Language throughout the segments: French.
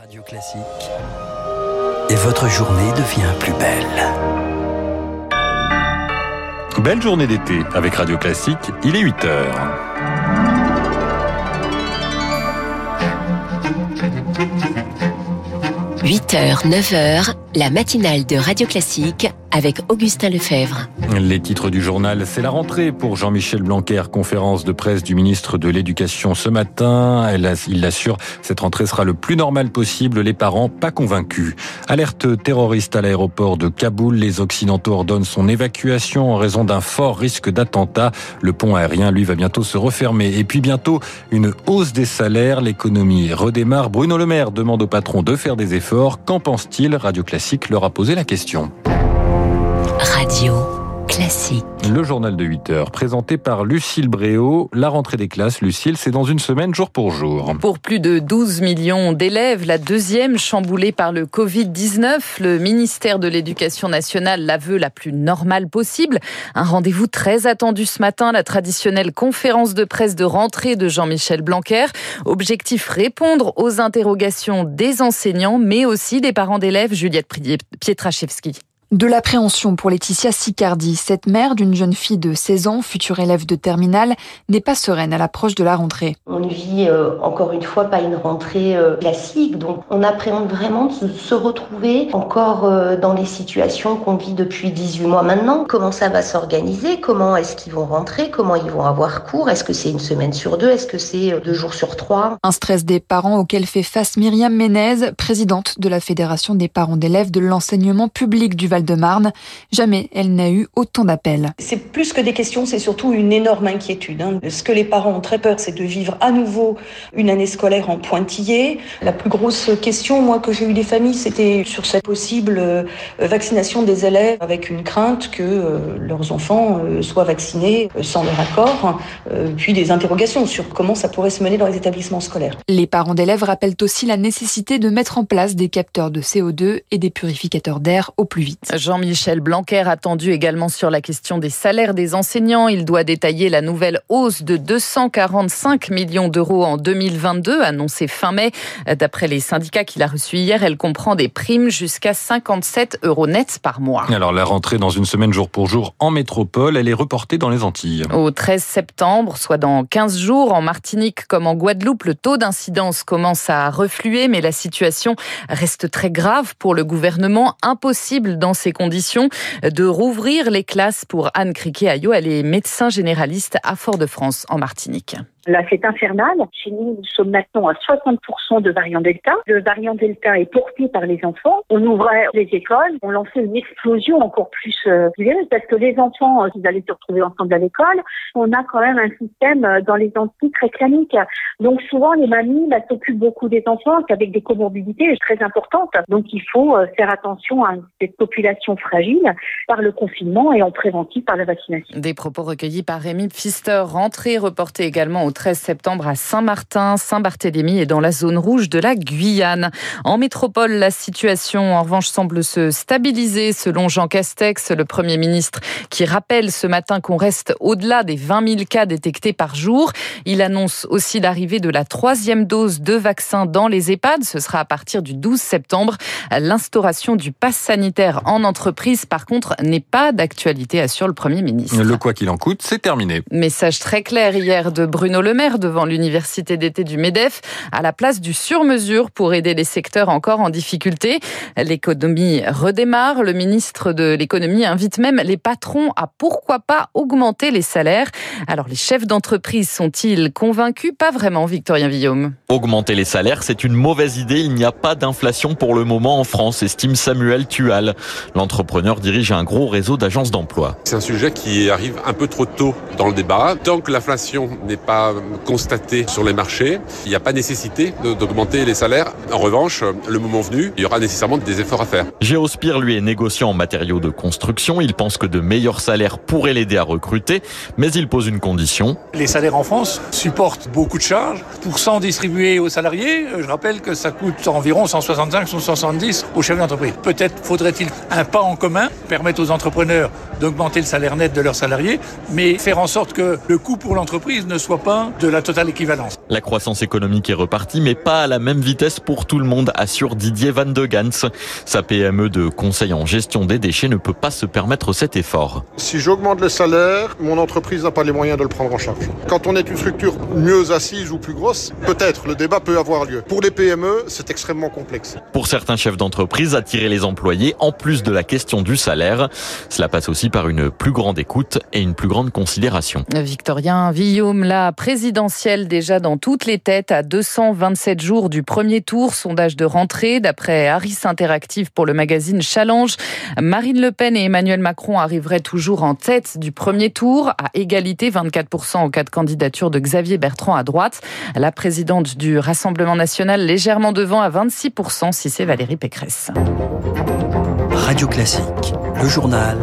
Radio Classique. Et votre journée devient plus belle. Belle journée d'été avec Radio Classique, il est 8 heures. « 8h, 9h, la matinale de Radio Classique avec Augustin Lefebvre. Les titres du journal, c'est la rentrée pour Jean-Michel Blanquer, conférence de presse du ministre de l'Éducation ce matin. il l'assure, cette rentrée sera le plus normale possible, les parents pas convaincus. Alerte terroriste à l'aéroport de Kaboul, les Occidentaux ordonnent son évacuation en raison d'un fort risque d'attentat. Le pont aérien, lui, va bientôt se refermer. Et puis bientôt, une hausse des salaires, l'économie redémarre. Bruno Le Maire demande au patron de faire des efforts. Qu'en pense-t-il? Radio Classique leur a posé la question. Radio classique. Le journal de 8 heures, présenté par Lucille Bréau. La rentrée des classes, Lucille, c'est dans une semaine, jour pour jour. Pour plus de 12 millions d'élèves, la deuxième chamboulée par le Covid-19, le ministère de l'Éducation nationale la veut la plus normale possible. Un rendez-vous très attendu ce matin, la traditionnelle conférence de presse de rentrée de Jean-Michel Blanquer. Objectif répondre aux interrogations des enseignants, mais aussi des parents d'élèves, Juliette Pietraszewski. De l'appréhension pour Laetitia Sicardi, cette mère d'une jeune fille de 16 ans, future élève de terminale, n'est pas sereine à l'approche de la rentrée. On ne vit euh, encore une fois pas une rentrée euh, classique, donc on appréhende vraiment de se retrouver encore euh, dans les situations qu'on vit depuis 18 mois maintenant. Comment ça va s'organiser? Comment est-ce qu'ils vont rentrer? Comment ils vont avoir cours? Est-ce que c'est une semaine sur deux? Est-ce que c'est deux jours sur trois? Un stress des parents auquel fait face Myriam Ménez, présidente de la Fédération des parents d'élèves de l'enseignement public du Val de Marne. Jamais elle n'a eu autant d'appels. C'est plus que des questions, c'est surtout une énorme inquiétude. Hein. Ce que les parents ont très peur, c'est de vivre à nouveau une année scolaire en pointillé. La plus grosse question, moi, que j'ai eu des familles, c'était sur cette possible euh, vaccination des élèves avec une crainte que euh, leurs enfants euh, soient vaccinés sans leur accord, puis des interrogations sur comment ça pourrait se mener dans les établissements scolaires. Les parents d'élèves rappellent aussi la nécessité de mettre en place des capteurs de CO2 et des purificateurs d'air au plus vite. Jean-Michel Blanquer attendu également sur la question des salaires des enseignants. Il doit détailler la nouvelle hausse de 245 millions d'euros en 2022, annoncée fin mai. D'après les syndicats qu'il a reçus hier, elle comprend des primes jusqu'à 57 euros nets par mois. Alors la rentrée dans une semaine jour pour jour en métropole, elle est reportée dans les Antilles. Au 13 septembre, soit dans 15 jours, en Martinique comme en Guadeloupe, le taux d'incidence commence à refluer, mais la situation reste très grave pour le gouvernement. Impossible ces conditions de rouvrir les classes pour Anne Criquet-Ayo. Elle est médecin généraliste à Fort-de-France en Martinique. Là, c'est infernal. Chez nous, nous sommes maintenant à 60% de variant Delta. Le variant Delta est porté par les enfants. On ouvrait les écoles, on lançait une explosion encore plus euh, parce que les enfants, euh, ils allaient se retrouver ensemble à l'école. On a quand même un système euh, dans les Antilles très clanique. Donc souvent, les mamies bah, s'occupent beaucoup des enfants avec des comorbidités très importantes. Donc il faut euh, faire attention à cette population fragile par le confinement et en préventif par la vaccination. Des propos recueillis par Rémi Pfister, rentrée reportée également au 13 septembre à Saint-Martin, Saint-Barthélemy et dans la zone rouge de la Guyane. En métropole, la situation en revanche semble se stabiliser selon Jean Castex, le Premier ministre, qui rappelle ce matin qu'on reste au-delà des 20 000 cas détectés par jour. Il annonce aussi l'arrivée de la troisième dose de vaccin dans les EHPAD. Ce sera à partir du 12 septembre. L'instauration du pass sanitaire en entreprise, par contre, n'est pas d'actualité, assure le Premier ministre. Le quoi qu'il en coûte, c'est terminé. Message très clair hier de Bruno Le Maire devant l'université d'été du MEDEF à la place du sur-mesure pour aider les secteurs encore en difficulté. L'économie redémarre. Le ministre de l'économie invite même les patrons à pourquoi pas augmenter les salaires. Alors les chefs d'entreprise sont-ils convaincus? Pas vraiment, Victorien Villaume. Augmenter les salaires, c'est une mauvaise idée. Il n'y a pas d'inflation pour le moment en France, estime Samuel Tual. L'entrepreneur dirige un gros réseau d'agences d'emploi. C'est un sujet qui arrive un peu trop tôt dans le débat. Tant que l'inflation n'est pas constatée sur les marchés, il n'y a pas nécessité d'augmenter les salaires. En revanche, le moment venu, il y aura nécessairement des efforts à faire. Géospire, lui, est négociant en matériaux de construction. Il pense que de meilleurs salaires pourraient l'aider à recruter, mais il pose une condition. Les salaires en France supportent beaucoup de charges. Pour 100 distribués aux salariés, je rappelle que ça coûte environ 165 170 aux chefs d'entreprise. Peut-être faudrait-il un pas en commun, permettre aux entrepreneurs d'augmenter le salaire net de leurs salariés, mais faire en sorte que le coût pour l'entreprise ne soit pas loin de la totale équivalence. La croissance économique est repartie, mais pas à la même vitesse pour tout le monde, assure Didier Van de Gans. Sa PME de conseil en gestion des déchets ne peut pas se permettre cet effort. Si j'augmente le salaire, mon entreprise n'a pas les moyens de le prendre en charge. Quand on est une structure mieux assise ou plus grosse, peut-être le débat peut avoir lieu. Pour les PME, c'est extrêmement complexe. Pour certains chefs d'entreprise, attirer les employés, en plus de la question du salaire, cela passe aussi par une plus grande écoute et une plus grande considération. Victorien Villaume, la présidentielle déjà dans toutes les têtes à 227 jours du premier tour, sondage de rentrée d'après Harris Interactive pour le magazine Challenge. Marine Le Pen et Emmanuel Macron arriveraient toujours en tête du premier tour à égalité 24% en cas de candidature de Xavier Bertrand à droite. La présidente du Rassemblement national légèrement devant à 26% si c'est Valérie Pécresse. Radio Classique, le journal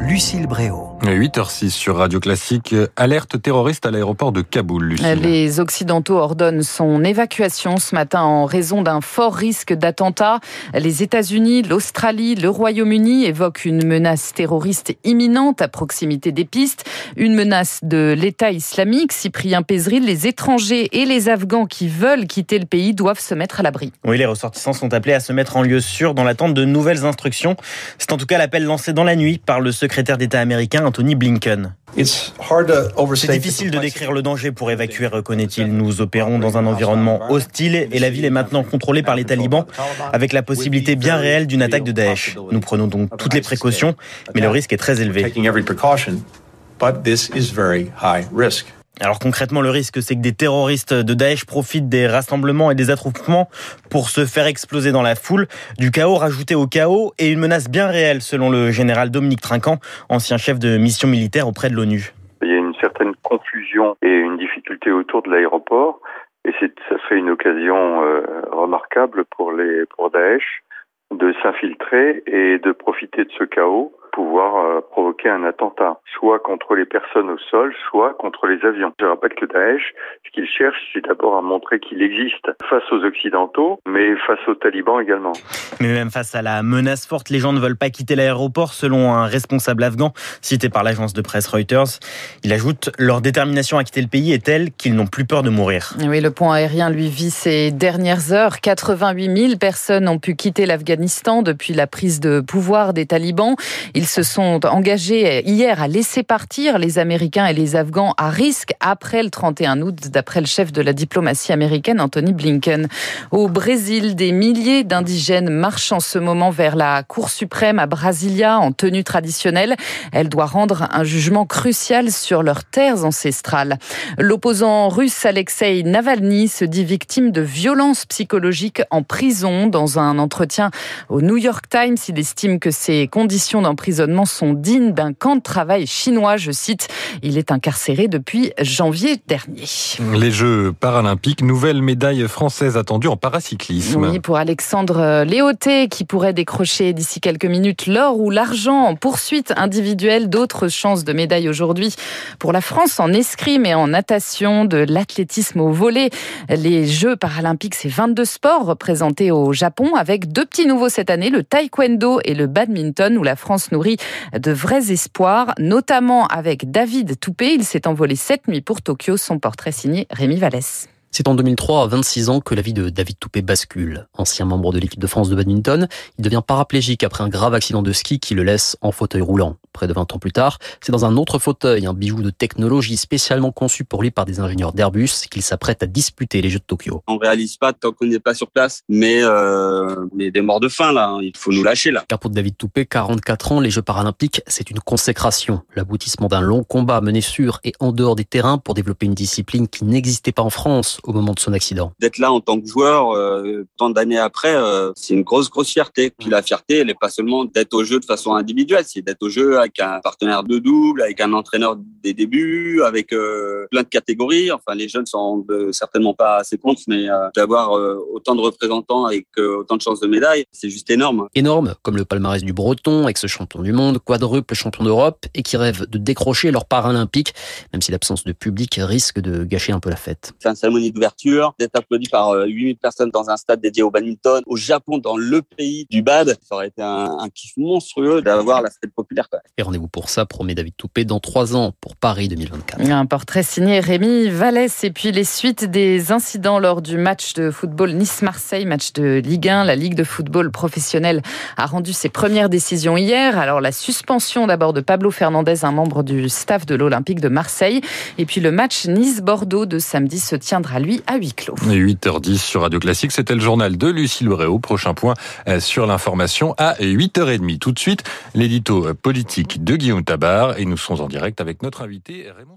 Lucille Bréau. 8h06 sur Radio Classique. Alerte terroriste à l'aéroport de Kaboul, Lucille. Les Occidentaux ordonnent son évacuation ce matin en raison d'un fort risque d'attentat. Les États-Unis, l'Australie, le Royaume-Uni évoquent une menace terroriste imminente à proximité des pistes. Une menace de l'État islamique. Cyprien Pézril, les étrangers et les Afghans qui veulent quitter le pays doivent se mettre à l'abri. Oui, les ressortissants sont appelés à se mettre en lieu sûr dans l'attente de nouvelles instructions. C'est en tout cas l'appel lancé dans la nuit par le secrétaire d'État américain Anthony Blinken. C'est difficile de décrire le danger pour évacuer, reconnaît-il. Nous opérons dans un environnement hostile et la ville est maintenant contrôlée par les talibans avec la possibilité bien réelle d'une attaque de Daesh. Nous prenons donc toutes les précautions, mais le risque est très élevé. Alors concrètement, le risque, c'est que des terroristes de Daesh profitent des rassemblements et des attroupements pour se faire exploser dans la foule, du chaos rajouté au chaos et une menace bien réelle, selon le général Dominique Trinquant, ancien chef de mission militaire auprès de l'ONU. Il y a une certaine confusion et une difficulté autour de l'aéroport, et ça serait une occasion euh, remarquable pour les pour Daesh de s'infiltrer et de profiter de ce chaos pouvoir euh, provoquer un attentat, soit contre les personnes au sol, soit contre les avions. Je rappelle que Daesh, ce qu'il cherche, c'est d'abord à montrer qu'il existe face aux Occidentaux, mais face aux talibans également. Mais même face à la menace forte, les gens ne veulent pas quitter l'aéroport, selon un responsable afghan cité par l'agence de presse Reuters. Il ajoute leur détermination à quitter le pays est telle qu'ils n'ont plus peur de mourir. Oui, le pont aérien lui vit ces dernières heures. 88 000 personnes ont pu quitter l'Afghanistan depuis la prise de pouvoir des talibans. Ils se sont engagés hier à laisser partir les Américains et les Afghans à risque après le 31 août, d'après le chef de la diplomatie américaine, Anthony Blinken. Au Brésil, des milliers d'indigènes marchent en ce moment vers la Cour suprême à Brasilia en tenue traditionnelle. Elle doit rendre un jugement crucial sur leurs terres ancestrales. L'opposant russe Alexei Navalny se dit victime de violences psychologiques en prison. Dans un entretien au New York Times, il estime que ses conditions d'emprisonnement sont dignes d'un camp de travail chinois, je cite. Il est incarcéré depuis janvier dernier. Les Jeux paralympiques, nouvelle médaille française attendue en paracyclisme. Oui, pour Alexandre Léoté, qui pourrait décrocher d'ici quelques minutes l'or ou l'argent en poursuite individuelle. D'autres chances de médaille aujourd'hui pour la France en escrime et en natation, de l'athlétisme au volet. Les Jeux paralympiques, c'est 22 sports représentés au Japon avec deux petits nouveaux cette année, le taekwondo et le badminton, où la France de vrais espoirs, notamment avec David Toupé. Il s'est envolé cette nuit pour Tokyo. Son portrait signé Rémi Vallès. C'est en 2003, à 26 ans, que la vie de David Toupé bascule. Ancien membre de l'équipe de France de badminton, il devient paraplégique après un grave accident de ski qui le laisse en fauteuil roulant. Près de 20 ans plus tard, c'est dans un autre fauteuil, un bijou de technologie spécialement conçu pour lui par des ingénieurs d'Airbus, qu'il s'apprête à disputer les Jeux de Tokyo. On réalise pas tant qu'on n'est pas sur place, mais euh, on est des morts de faim là, il faut nous lâcher là. Car pour David Toupé, 44 ans, les Jeux paralympiques, c'est une consécration, l'aboutissement d'un long combat mené sur et en dehors des terrains pour développer une discipline qui n'existait pas en France au moment de son accident. D'être là en tant que joueur, euh, tant d'années après, euh, c'est une grosse, grosse fierté. Puis la fierté, elle n'est pas seulement d'être au jeu de façon individuelle, c'est d'être au jeu avec un partenaire de double, avec un entraîneur des débuts, avec euh, plein de catégories. Enfin, les jeunes sont certainement pas assez compte, mais d'avoir autant de représentants avec autant de chances de médailles, c'est juste énorme. Énorme, comme le palmarès du Breton, ex-champion du monde, quadruple champion d'Europe, et qui rêve de décrocher leur paralympique, même si l'absence de public risque de gâcher un peu la fête. C'est un cérémonie cérémonie d'ouverture, d'être applaudi par 8000 personnes dans un stade dédié au badminton. Au Japon, dans le pays du bad, ça aurait été un, un kiff monstrueux d'avoir la fête populaire. Quoi. Et rendez-vous pour ça, promet David Toupé, dans trois ans pour Paris 2024. Un portrait signé Rémi Vallès et puis les suites des incidents lors du match de football Nice-Marseille, match de Ligue 1. La Ligue de football professionnel a rendu ses premières décisions hier. Alors la suspension d'abord de Pablo Fernandez, un membre du staff de l'Olympique de Marseille. Et puis le match Nice-Bordeaux de samedi se tiendra lui à huis clos. 8h10 sur Radio Classique, c'était le journal de Lucie Lauréau. Prochain point euh, sur l'information à 8h30. Tout de suite, l'édito politique de Guillaume Tabar et nous sommes en direct avec notre invité Raymond